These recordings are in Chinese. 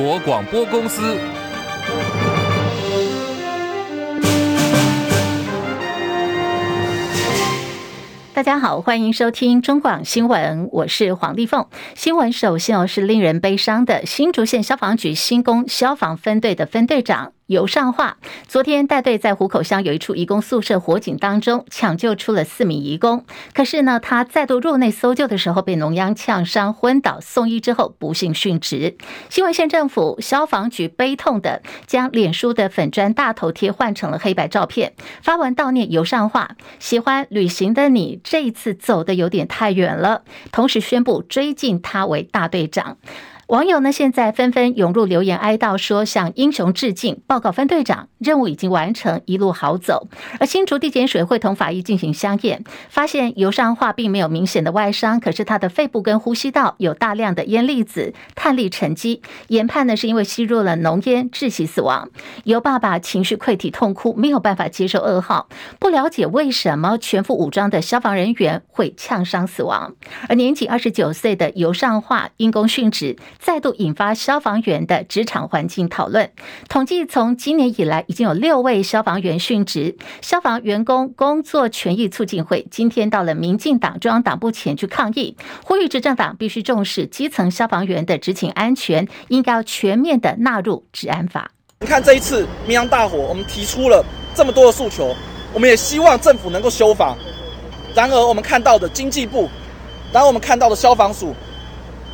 国广播公司。大家好，欢迎收听中广新闻，我是黄丽凤。新闻首先哦是令人悲伤的，新竹县消防局新宫消防分队的分队长。游尚化昨天带队在湖口乡有一处移工宿舍火警当中抢救出了四名移工，可是呢，他再度入内搜救的时候被浓烟呛伤昏倒，送医之后不幸殉职。新文县政府消防局悲痛的将脸书的粉砖大头贴换成了黑白照片，发文悼念游尚化。喜欢旅行的你这一次走得有点太远了，同时宣布追晋他为大队长。网友呢，现在纷纷涌入留言哀悼，说向英雄致敬，报告分队长任务已经完成，一路好走。而新竹地检署会同法医进行相验，发现游尚化并没有明显的外伤，可是他的肺部跟呼吸道有大量的烟粒子、碳粒沉积，研判呢是因为吸入了浓烟窒息死亡。尤爸爸情绪溃体痛哭，没有办法接受噩耗，不了解为什么全副武装的消防人员会呛伤死亡。而年仅二十九岁的游尚化因公殉职。再度引发消防员的职场环境讨论。统计从今年以来，已经有六位消防员殉职。消防员工工作权益促进会今天到了民进党中央党部前去抗议，呼吁执政党必须重视基层消防员的执勤安全，应该要全面的纳入治安法。你看这一次明阳大火，我们提出了这么多的诉求，我们也希望政府能够修法。然而，我们看到的经济部，然后我们看到的消防署。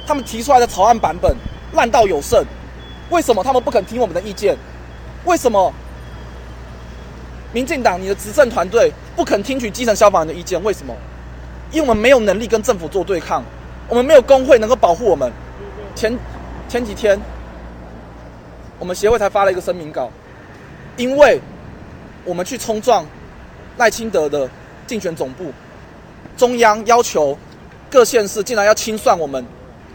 他们提出来的草案版本烂到有剩，为什么他们不肯听我们的意见？为什么民进党你的执政团队不肯听取基层消防员的意见？为什么？因为我们没有能力跟政府做对抗，我们没有工会能够保护我们。前前几天，我们协会才发了一个声明稿，因为我们去冲撞赖清德的竞选总部，中央要求各县市竟然要清算我们。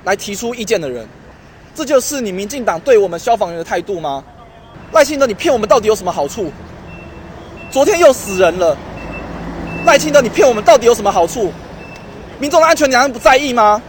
来提出意见的人，这就是你民进党对我们消防员的态度吗？赖清德，你骗我们到底有什么好处？昨天又死人了，赖清德，你骗我们到底有什么好处？民众的安全你还不在意吗？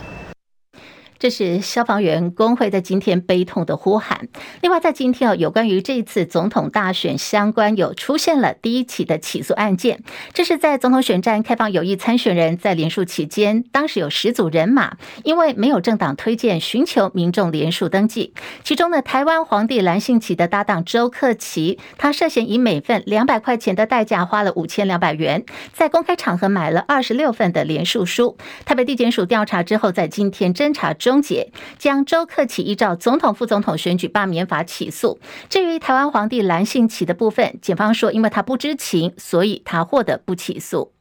这是消防员工会在今天悲痛的呼喊。另外，在今天啊，有关于这一次总统大选相关有出现了第一起的起诉案件。这是在总统选战开放有意参选人在连署期间，当时有十组人马，因为没有政党推荐，寻求民众连署登记。其中呢，台湾皇帝蓝信奇的搭档周克奇，他涉嫌以每份两百块钱的代价，花了五千两百元，在公开场合买了二十六份的连署书。台北地检署调查之后，在今天侦查中。终结，将周克起依照总统、副总统选举罢免法起诉。至于台湾皇帝蓝信起的部分，检方说，因为他不知情，所以他获得不起诉。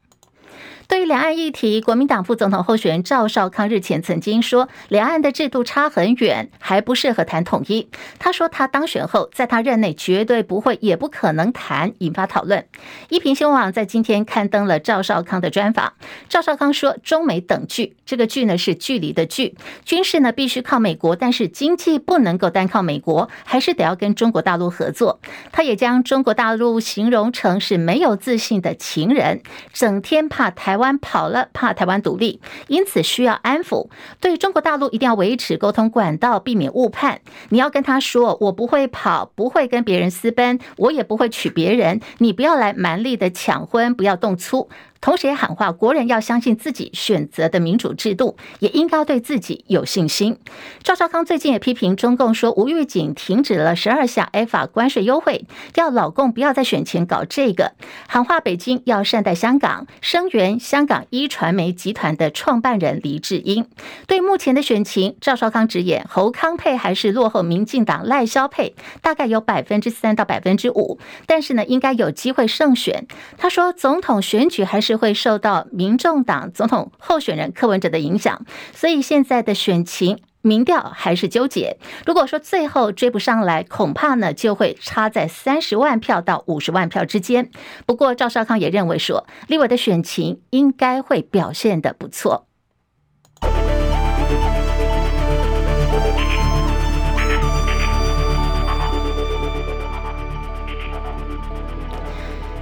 对于两岸议题，国民党副总统候选人赵少康日前曾经说，两岸的制度差很远，还不适合谈统一。他说，他当选后，在他任内绝对不会，也不可能谈，引发讨论。一平新闻网在今天刊登了赵少康的专访。赵少康说，中美等距，这个距呢是距离的距，军事呢必须靠美国，但是经济不能够单靠美国，还是得要跟中国大陆合作。他也将中国大陆形容成是没有自信的情人，整天怕台湾。跑了，怕台湾独立，因此需要安抚。对中国大陆一定要维持沟通管道，避免误判。你要跟他说，我不会跑，不会跟别人私奔，我也不会娶别人。你不要来蛮力的抢婚，不要动粗。同时也喊话国人要相信自己选择的民主制度，也应该对自己有信心。赵少康最近也批评中共说，无预警停止了十二项 ECFA 关税优惠，要老共不要在选前搞这个，喊话北京要善待香港，声援香港一传媒集团的创办人黎智英。对目前的选情，赵少康直言侯康配还是落后民进党赖萧配，大概有百分之三到百分之五，但是呢，应该有机会胜选。他说，总统选举还是。是会受到民众党总统候选人柯文哲的影响，所以现在的选情民调还是纠结。如果说最后追不上来，恐怕呢就会差在三十万票到五十万票之间。不过赵少康也认为说，立委的选情应该会表现的不错。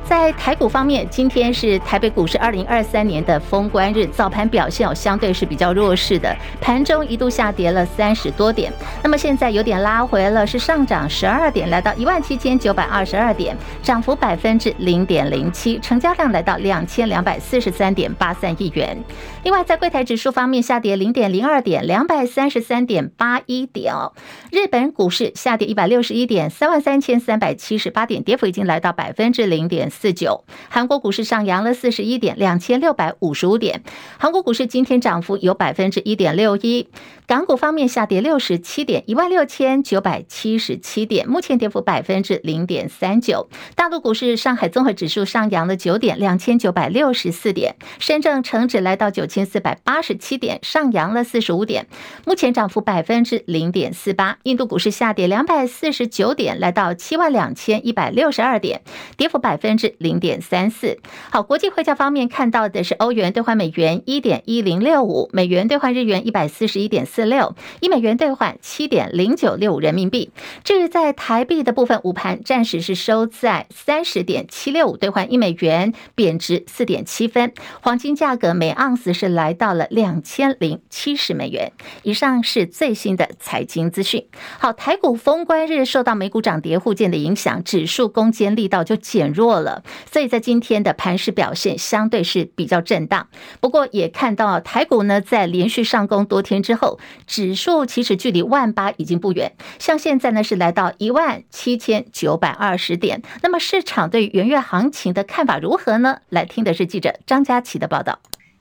在台股方面，今天是台北股市二零二三年的封关日，早盘表现哦相对是比较弱势的，盘中一度下跌了三十多点，那么现在有点拉回了，是上涨十二点，来到一万七千九百二十二点，涨幅百分之零点零七，成交量来到两千两百四十三点八三亿元。另外，在柜台指数方面下跌零点零二点，两百三十三点八一点哦。日本股市下跌一百六十一点，三万三千三百七十八点，跌幅已经来到百分之零点四九，韩国股市上扬了四十一点，两千六百五十五点。韩国股市今天涨幅有百分之一点六一。港股方面下跌六十七点，一万六千九百七十七点，目前跌幅百分之零点三九。大陆股市上海综合指数上扬了九点，两千九百六十四点。深圳成指来到九千四百八十七点，上扬了四十五点，目前涨幅百分之零点四八。印度股市下跌两百四十九点，来到七万两千一百六十二点，跌幅百分之零点三四。好，国际汇价方面看到的是欧元兑换美元一点一零六五，美元兑换日元一百四十一点四六，一美元兑换七点零九六五人民币。至于在台币的部分，午盘暂时是收在三十点七六五兑换一美元，贬值四点七分。黄金价格每盎司是来到了两千零七十美元。以上是最新的财经资讯。好，台股封关日受到美股涨跌互见的影响，指数攻坚力道就减弱了，所以在今天的盘势表现相对是比较震荡。不过也看到台股呢，在连续上攻多天之后，指数其实距离万八已经不远，像现在呢是来到一万七千九百二十点。那么市场对元月行情的看法如何呢？来听的是记者张佳琪的报道。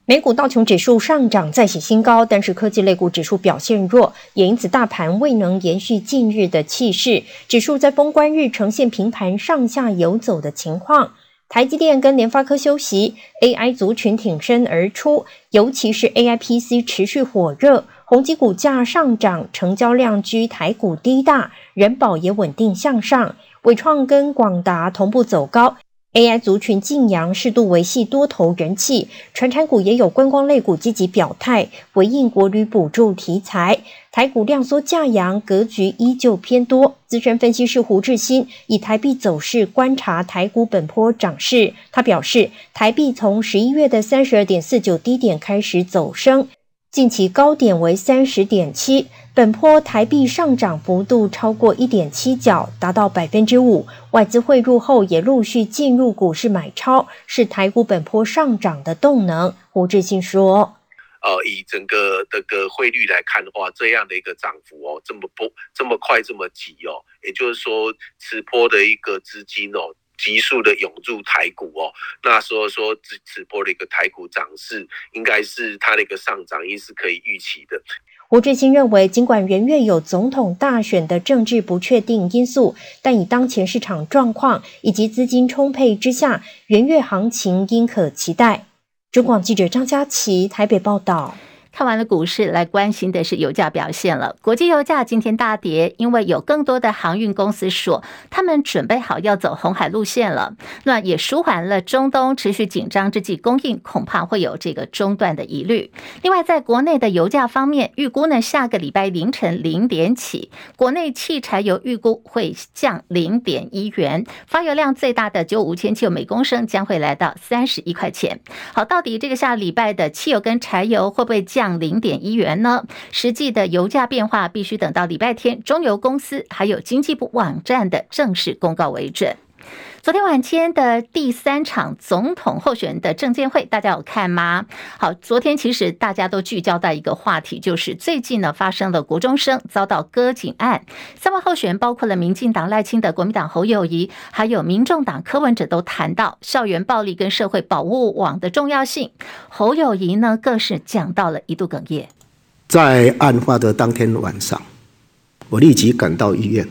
美股道琼指数上涨再写新高，但是科技类股指数表现弱，也因此大盘未能延续近日的气势，指数在封关日呈现平盘上下游走的情况。台积电跟联发科休息，AI 族群挺身而出，尤其是 AI PC 持续火热，宏基股价上涨，成交量居台股第一大，人保也稳定向上，伟创跟广达同步走高。AI 族群劲扬，适度维系多头人气。传产股也有观光类股积极表态，回应国旅补助题材。台股量缩价扬，格局依旧偏多。资深分析师胡志新以台币走势观察台股本波涨势。他表示，台币从十一月的三十二点四九低点开始走升，近期高点为三十点七。本波台币上涨幅度超过一点七角，达到百分之五。外资汇入后也陆续进入股市买超，是台股本波上涨的动能。胡志信说：“呃，以整个这个汇率来看的话，这样的一个涨幅哦，这么不这么快这么急哦，也就是说，此波的一个资金哦，急速的涌入台股哦，那所以说此此波的一个台股涨势，应该是它的一个上涨，应是可以预期的。”胡志新认为，尽管元月有总统大选的政治不确定因素，但以当前市场状况以及资金充沛之下，元月行情应可期待。中广记者张佳琪台北报道。看完了股市，来关心的是油价表现了。国际油价今天大跌，因为有更多的航运公司说，他们准备好要走红海路线了。那也舒缓了中东持续紧张之际，供应恐怕会有这个中断的疑虑。另外，在国内的油价方面，预估呢，下个礼拜凌晨零点起，国内汽柴油预估会降零点一元，发油量最大的九五千汽油每公升将会来到三十一块钱。好，到底这个下礼拜的汽油跟柴油会不会降？零点一元呢？实际的油价变化必须等到礼拜天中油公司还有经济部网站的正式公告为准。昨天晚间的第三场总统候选人的政见会，大家有看吗？好，昨天其实大家都聚焦在一个话题，就是最近呢发生了国中生遭到割颈案。三位候选人包括了民进党赖清德、国民党侯友宜，还有民众党柯文哲，都谈到校园暴力跟社会保护网的重要性。侯友宜呢，更是讲到了一度哽咽。在案发的当天晚上，我立即赶到医院，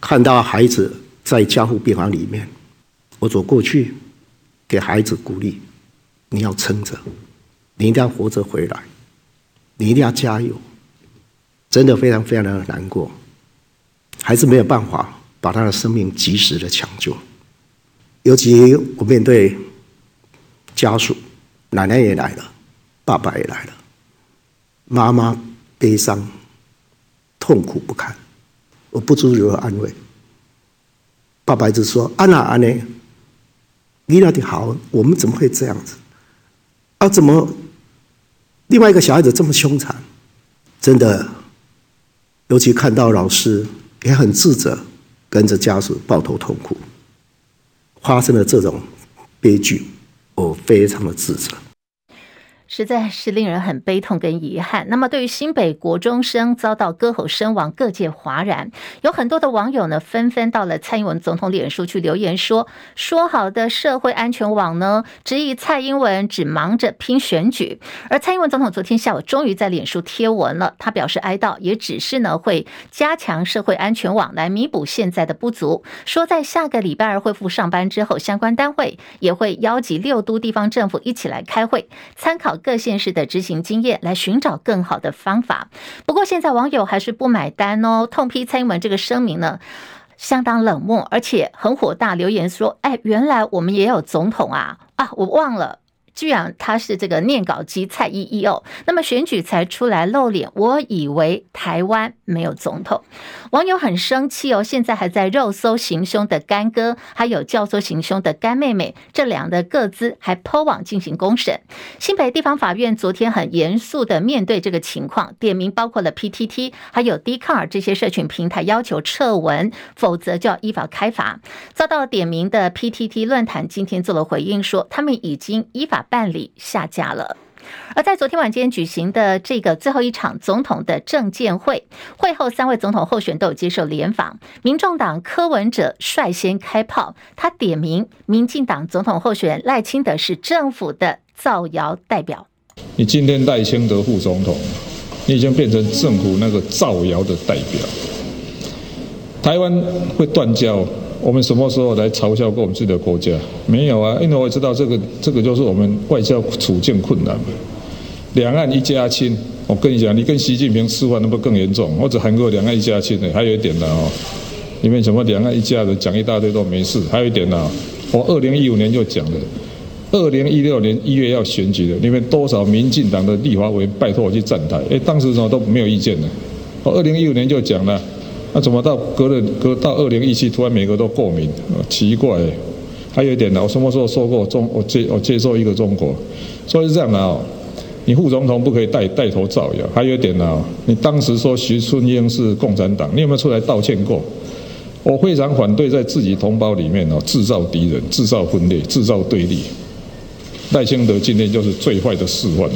看到孩子。在加护病房里面，我走过去，给孩子鼓励：“你要撑着，你一定要活着回来，你一定要加油。”真的非常非常的难过，还是没有办法把他的生命及时的抢救。尤其我面对家属，奶奶也来了，爸爸也来了，妈妈悲伤、痛苦不堪，我不知如何安慰。爸爸一直说：“安娜，安妮，医疗的好，我们怎么会这样子？啊，怎么另外一个小孩子这么凶残？真的，尤其看到老师也很自责，跟着家属抱头痛哭。发生了这种悲剧，我非常的自责。实在是令人很悲痛跟遗憾。那么，对于新北国中生遭到割喉身亡，各界哗然，有很多的网友呢，纷纷到了蔡英文总统脸书去留言说：“说好的社会安全网呢？质疑蔡英文只忙着拼选举。”而蔡英文总统昨天下午终于在脸书贴文了，他表示哀悼，也只是呢会加强社会安全网来弥补现在的不足。说在下个礼拜二恢复上班之后，相关单位也会邀集六都地方政府一起来开会，参考。各县市的执行经验，来寻找更好的方法。不过，现在网友还是不买单哦，痛批蔡英文这个声明呢，相当冷漠，而且很火大，留言说：“哎，原来我们也有总统啊！啊，我忘了。”居然他是这个念稿机蔡依依哦，那么选举才出来露脸，我以为台湾没有总统，网友很生气哦。现在还在肉搜行凶的干哥，还有教唆行凶的干妹妹，这两的各自还 PO 网进行公审。新北地方法院昨天很严肃的面对这个情况，点名包括了 PTT 还有 d c a r 这些社群平台，要求撤文，否则就要依法开罚。遭到点名的 PTT 论坛今天做了回应，说他们已经依法。办理下架了。而在昨天晚间举行的这个最后一场总统的政见会，会后三位总统候选都有接受联访。民众党柯文哲率先开炮，他点名民进党总统候选人赖清德是政府的造谣代表。你今天赖清德副总统，你已经变成政府那个造谣的代表。台湾会断交。我们什么时候来嘲笑过我们自己的国家？没有啊，因为我知道这个这个就是我们外交处境困难嘛。两岸一家亲，我跟你讲，你跟习近平吃饭那不更严重？或者韩国两岸一家亲呢？还有一点呢哦，你们什么两岸一家人讲一大堆都没事。还有一点呢，我二零一五年就讲了，二零一六年一月要选举的，你们多少民进党的立法委拜托我去站台？哎，当时什么都没有意见的。我二零一五年就讲了。那怎么到隔了隔到二零一七，突然每个都过敏？奇怪。还有一点呢，我什么时候说过中我接我接受一个中国？所以是这样的哦，你副总统不可以带带头造谣。还有一点呢，你当时说徐春英是共产党，你有没有出来道歉过？我非常反对在自己同胞里面哦制造敌人、制造分裂、制造对立。赖清德今天就是最坏的示范。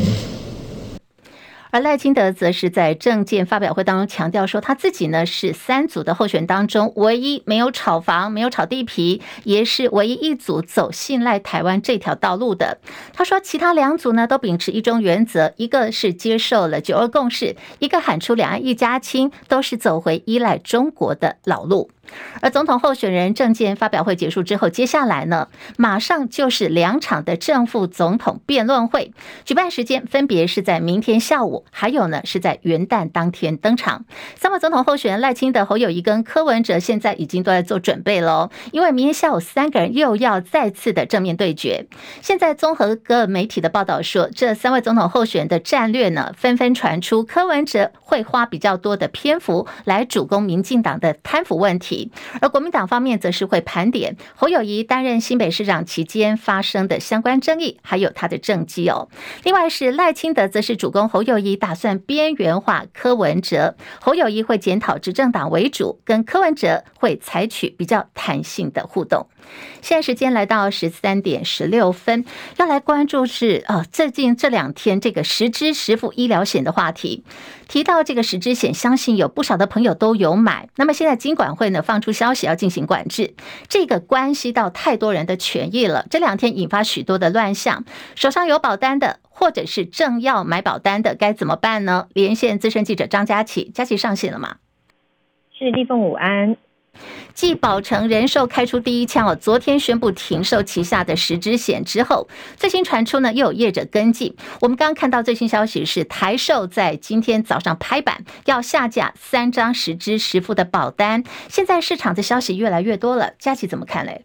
而赖清德则是在政见发表会当中强调说，他自己呢是三组的候选当中唯一没有炒房、没有炒地皮，也是唯一一组走信赖台湾这条道路的。他说，其他两组呢都秉持一中原则，一个是接受了九二共识，一个喊出两岸一家亲，都是走回依赖中国的老路。而总统候选人证件发表会结束之后，接下来呢，马上就是两场的正副总统辩论会，举办时间分别是在明天下午，还有呢是在元旦当天登场。三位总统候选人赖清德、侯友谊跟柯文哲现在已经都在做准备喽，因为明天下午三个人又要再次的正面对决。现在综合各媒体的报道说，这三位总统候选人的战略呢，纷纷传出，柯文哲会花比较多的篇幅来主攻民进党的贪腐问题。而国民党方面则是会盘点侯友宜担任新北市长期间发生的相关争议，还有他的政绩哦。另外是赖清德则是主攻侯友宜，打算边缘化柯文哲。侯友宜会检讨执政党为主，跟柯文哲会采取比较弹性的互动。现在时间来到十三点十六分，要来关注是啊，最近这两天这个实支实付医疗险的话题。提到这个十支险，相信有不少的朋友都有买。那么现在金管会呢放出消息要进行管制，这个关系到太多人的权益了。这两天引发许多的乱象，手上有保单的，或者是正要买保单的，该怎么办呢？连线资深记者张佳琪，佳琪上线了吗？是立凤午安。继宝城人寿开出第一枪哦，昨天宣布停售旗下的十支险之后，最新传出呢又有业者跟进。我们刚看到最新消息是台寿在今天早上拍板要下架三张十支十付的保单。现在市场的消息越来越多了，佳琪怎么看嘞？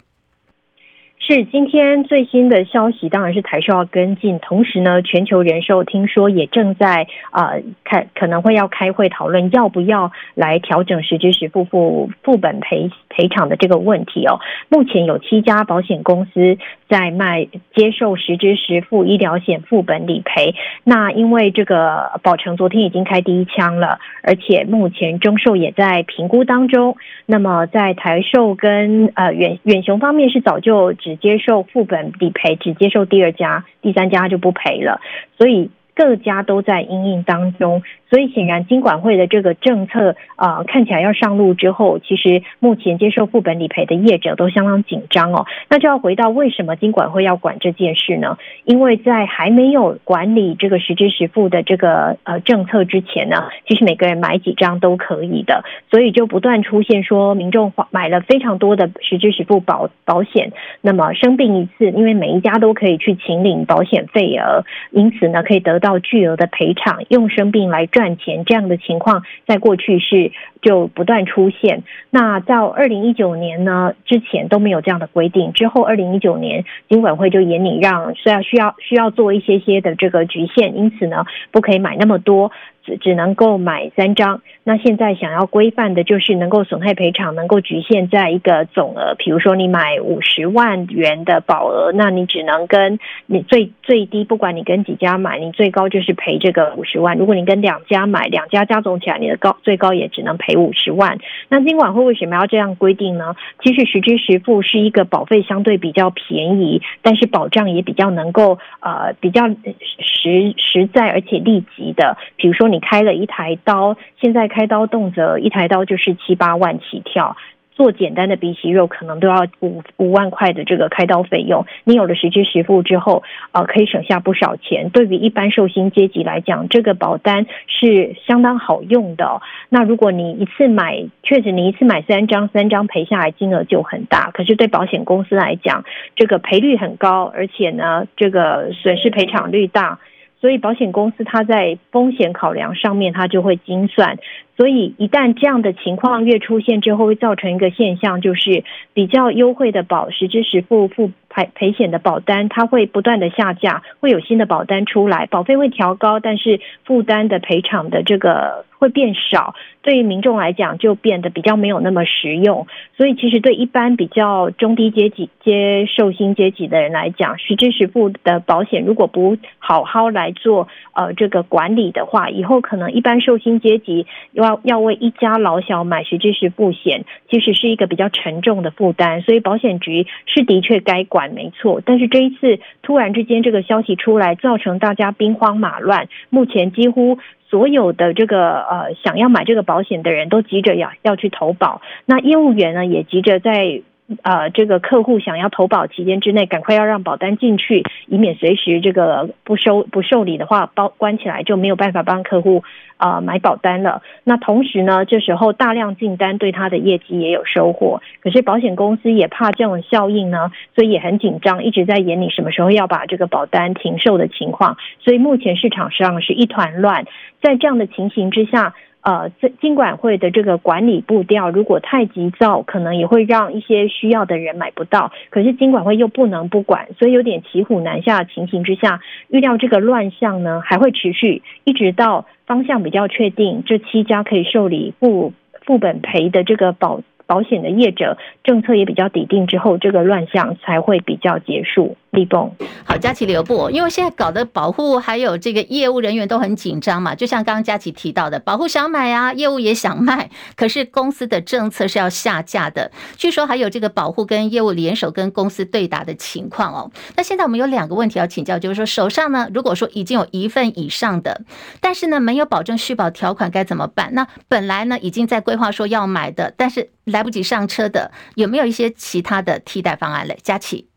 是今天最新的消息，当然是台寿要跟进。同时呢，全球人寿听说也正在啊开可能会要开会讨论要不要来调整实支实付付付本赔赔偿的这个问题哦。目前有七家保险公司在卖接受实支实付医疗险副本理赔。那因为这个保诚昨天已经开第一枪了，而且目前中寿也在评估当中。那么在台寿跟呃远远雄方面是早就只接受副本理赔，只接受第二家，第三家就不赔了，所以各家都在阴影当中。所以显然，金管会的这个政策啊、看起来要上路之后，其实目前接受副本理赔的业者都相当紧张哦。那就要回到为什么金管会要管这件事呢？因为在还没有管理这个实支实付的这个呃政策之前呢，其实每个人买几张都可以的，所以就不断出现说民众买了非常多的实支实付保保险，那么生病一次，因为每一家都可以去请领保险费额，因此呢可以得到巨额的赔偿，用生病来赚。赚钱这样的情况，在过去是就不断出现。那到二零一九年呢，之前都没有这样的规定。之后二零一九年，金管会就严令让，需要需要需要做一些些的这个局限，因此呢，不可以买那么多。只只能够买三张，那现在想要规范的就是能够损害赔偿能够局限在一个总额，比如说你买五十万元的保额，那你只能跟你最最低，不管你跟几家买，你最高就是赔这个五十万。如果你跟两家买，两家加总起来，你的高最高也只能赔五十万。那金管会为什么要这样规定呢？其实实支实付是一个保费相对比较便宜，但是保障也比较能够呃比较实实在而且立即的，比如说。你开了一台刀，现在开刀动辄一台刀就是七八万起跳，做简单的鼻息肉可能都要五五万块的这个开刀费用。你有了实支实付之后，呃，可以省下不少钱。对于一般寿星阶级来讲，这个保单是相当好用的。那如果你一次买，确实你一次买三张，三张赔下来金额就很大。可是对保险公司来讲，这个赔率很高，而且呢，这个损失赔偿率大。所以保险公司它在风险考量上面，它就会精算。所以一旦这样的情况越出现之后，会造成一个现象，就是比较优惠的保实支实付付赔赔险的保单，它会不断的下架，会有新的保单出来，保费会调高，但是负担的赔偿的这个。会变少，对于民众来讲就变得比较没有那么实用。所以其实对一般比较中低阶级、接受薪阶级的人来讲，实支实付的保险如果不好好来做呃这个管理的话，以后可能一般受薪阶级要要为一家老小买实质实付险，其实是一个比较沉重的负担。所以保险局是的确该管没错，但是这一次突然之间这个消息出来，造成大家兵荒马乱，目前几乎。所有的这个呃想要买这个保险的人都急着要要去投保，那业务员呢也急着在呃这个客户想要投保期间之内赶快要让保单进去，以免随时这个不收不受理的话包关起来就没有办法帮客户。啊、呃，买保单了。那同时呢，这时候大量进单对他的业绩也有收获。可是保险公司也怕这种效应呢，所以也很紧张，一直在演你什么时候要把这个保单停售的情况。所以目前市场上是一团乱。在这样的情形之下，呃，金管会的这个管理步调如果太急躁，可能也会让一些需要的人买不到。可是金管会又不能不管，所以有点骑虎难下的情形之下，预料这个乱象呢还会持续，一直到。方向比较确定，这七家可以受理付付本赔的这个保保险的业者，政策也比较底定之后，这个乱象才会比较结束。立功好，佳琪留步，因为现在搞的保护还有这个业务人员都很紧张嘛，就像刚刚佳琪提到的，保护想买啊，业务也想卖，可是公司的政策是要下架的。据说还有这个保护跟业务联手跟公司对打的情况哦。那现在我们有两个问题要请教，就是说手上呢，如果说已经有一份以上的，但是呢没有保证续保条款该怎么办？那本来呢已经在规划说要买的，但是来不及上车的，有没有一些其他的替代方案嘞？佳琪。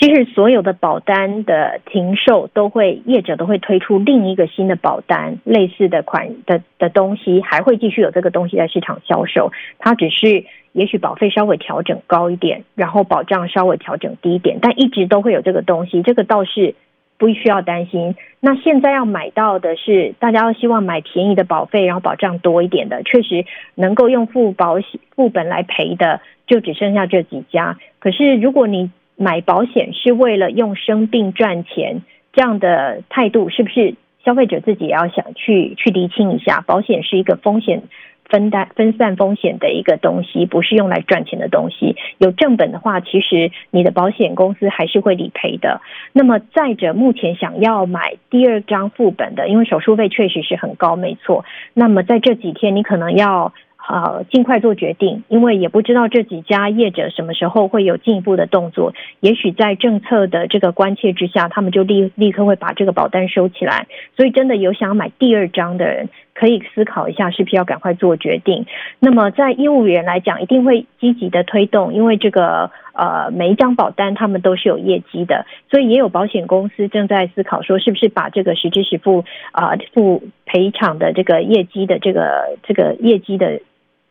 其实所有的保单的停售都会，业者都会推出另一个新的保单，类似的款的的东西，还会继续有这个东西在市场销售。它只是也许保费稍微调整高一点，然后保障稍微调整低一点，但一直都会有这个东西，这个倒是不需要担心。那现在要买到的是，大家要希望买便宜的保费，然后保障多一点的，确实能够用付保险副本来赔的，就只剩下这几家。可是如果你买保险是为了用生病赚钱这样的态度，是不是消费者自己也要想去去厘清一下？保险是一个风险。分担分散风险的一个东西，不是用来赚钱的东西。有正本的话，其实你的保险公司还是会理赔的。那么再者，目前想要买第二张副本的，因为手术费确实是很高，没错。那么在这几天，你可能要。呃，尽快做决定，因为也不知道这几家业者什么时候会有进一步的动作。也许在政策的这个关切之下，他们就立立刻会把这个保单收起来。所以，真的有想买第二张的人，可以思考一下，是不是要赶快做决定。那么，在业务员来讲，一定会积极的推动，因为这个呃，每一张保单他们都是有业绩的，所以也有保险公司正在思考说，是不是把这个实支实付啊付赔偿的这个业绩的这个这个业绩的。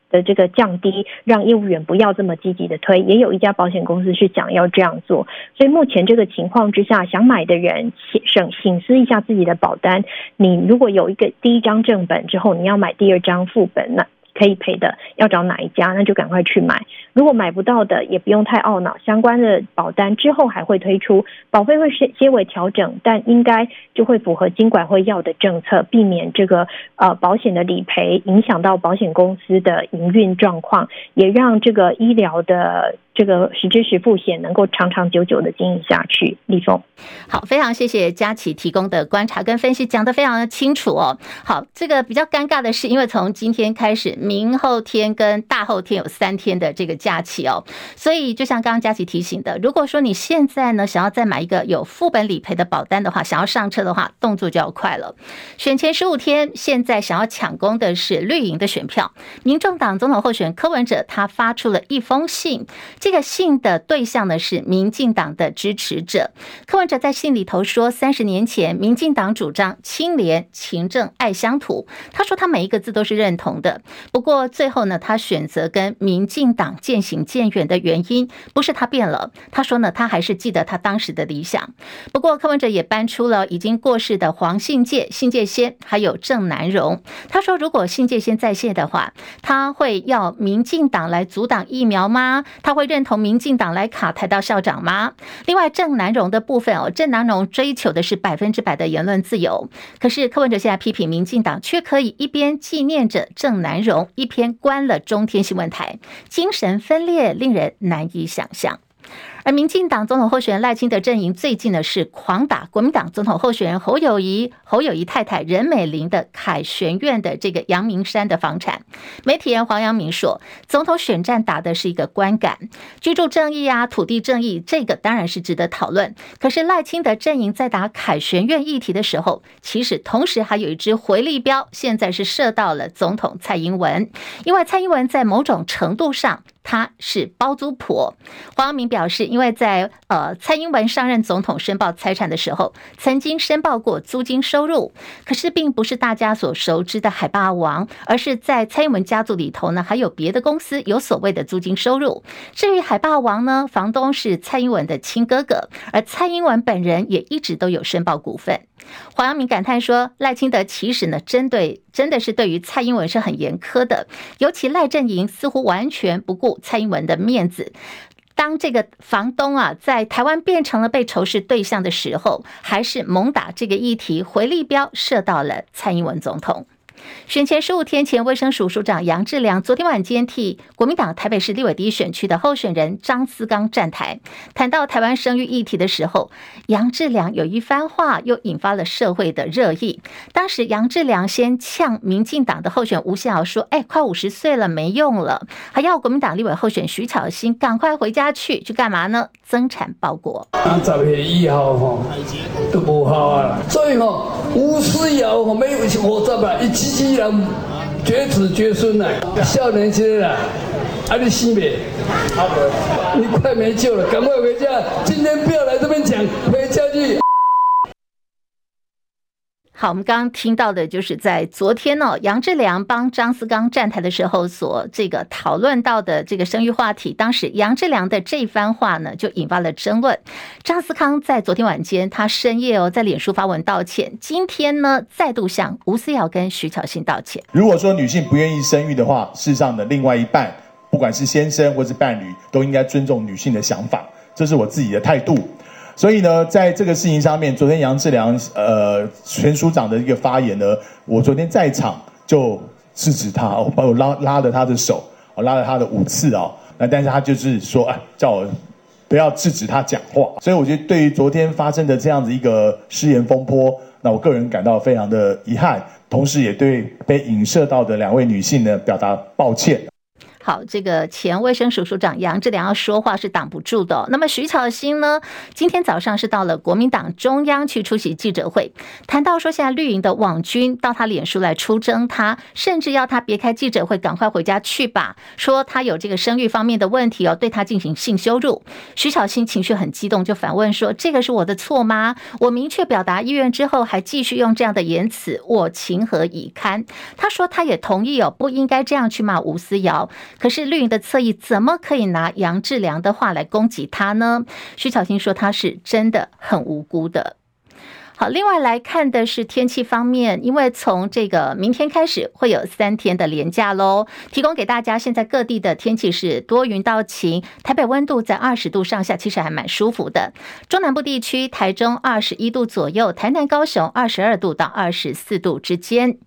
的这个降低，让业务员不要这么积极的推，也有一家保险公司是想要这样做，所以目前这个情况之下，想买的人省省思一下自己的保单，你如果有一个第一张正本之后，你要买第二张副本那。可以赔的，要找哪一家，那就赶快去买。如果买不到的，也不用太懊恼。相关的保单之后还会推出，保费会些些微调整，但应该就会符合金管会要的政策，避免这个呃保险的理赔影响到保险公司的营运状况，也让这个医疗的。这个实支实付险能够长长久久的经营下去。立峰，好，非常谢谢佳琪提供的观察跟分析，讲得非常的清楚哦。好，这个比较尴尬的是，因为从今天开始，明后天跟大后天有三天的这个假期哦，所以就像刚刚佳琪提醒的，如果说你现在呢想要再买一个有副本理赔的保单的话，想要上车的话，动作就要快了。选前十五天，现在想要抢攻的是绿营的选票，民众党总统候选柯文哲他发出了一封信。这个信的对象呢是民进党的支持者。柯文哲在信里头说，三十年前民进党主张清廉、勤政、爱乡土。他说他每一个字都是认同的。不过最后呢，他选择跟民进党渐行渐远的原因，不是他变了。他说呢，他还是记得他当时的理想。不过柯文哲也搬出了已经过世的黄信介、信介先，还有郑南榕。他说，如果信介先在线的话，他会要民进党来阻挡疫苗吗？他会认。同民进党来卡台到校长吗？另外，郑南荣的部分哦，郑南荣追求的是百分之百的言论自由。可是柯文哲现在批评民进党，却可以一边纪念着郑南荣，一边关了中天新闻台，精神分裂令人难以想象。民进党总统候选人赖清德阵营最近呢是狂打国民党总统候选人侯友谊、侯友谊太太任美玲的凯旋苑的这个阳明山的房产。媒体人黄阳明说，总统选战打的是一个观感，居住正义啊、土地正义，这个当然是值得讨论。可是赖清德阵营在打凯旋苑议题的时候，其实同时还有一支回力镖，现在是射到了总统蔡英文，因为蔡英文在某种程度上。他是包租婆。黄明表示，因为在呃蔡英文上任总统申报财产的时候，曾经申报过租金收入，可是并不是大家所熟知的海霸王，而是在蔡英文家族里头呢，还有别的公司有所谓的租金收入。至于海霸王呢，房东是蔡英文的亲哥哥，而蔡英文本人也一直都有申报股份。黄阳明感叹说：“赖清德其实呢，针对真的是对于蔡英文是很严苛的，尤其赖阵营似乎完全不顾蔡英文的面子。当这个房东啊，在台湾变成了被仇视对象的时候，还是猛打这个议题，回力标射到了蔡英文总统。”选前十五天前，卫生署署长杨志良昨天晚间替国民党台北市立委第一选区的候选人张思刚站台，谈到台湾生育议题的时候，杨志良有一番话又引发了社会的热议。当时杨志良先呛民进党的候选吴思瑶说：“哎，快五十岁了，没用了。”还要国民党立委候选徐巧芯赶快回家去，去干嘛呢？增产报国。啊，十月一号吼都无效啊，所以吼吴思瑶吼没有五十啊，一支支人绝子绝孙呐，少年期了，啊你死没？你快没救了，赶快回家，今天不要来这边讲，回家去。好，我们刚刚听到的就是在昨天、哦，杨志良帮张思刚站台的时候所这个讨论到的这个生育话题。当时杨志良的这番话呢，就引发了争论。张思康在昨天晚间，他深夜哦在脸书发文道歉。今天呢，再度向吴思瑶跟徐巧芯道歉。如果说女性不愿意生育的话，世上的另外一半，不管是先生或是伴侣，都应该尊重女性的想法。这是我自己的态度。所以呢，在这个事情上面，昨天杨志良呃前署长的一个发言呢，我昨天在场就制止他，我把我拉拉着他的手，我拉了他的五次哦，那但是他就是说，哎，叫我不要制止他讲话。所以我觉得，对于昨天发生的这样子一个失言风波，那我个人感到非常的遗憾，同时也对被影射到的两位女性呢表达抱歉。好，这个前卫生署署长杨志良要说话是挡不住的。那么徐巧芯呢，今天早上是到了国民党中央去出席记者会，谈到说现在绿营的网军到他脸书来出征他，甚至要他别开记者会，赶快回家去吧。说他有这个生育方面的问题哦，对他进行性羞辱。徐巧芯情绪很激动，就反问说：“这个是我的错吗？我明确表达意愿之后，还继续用这样的言辞，我情何以堪？”他说他也同意哦，不应该这样去骂吴思瑶。可是绿营的侧翼怎么可以拿杨志良的话来攻击他呢？徐巧芯说他是真的很无辜的。好，另外来看的是天气方面，因为从这个明天开始会有三天的连假喽，提供给大家。现在各地的天气是多云到晴，台北温度在二十度上下，其实还蛮舒服的。中南部地区，台中二十一度左右，台南高雄二十二度到二十四度之间。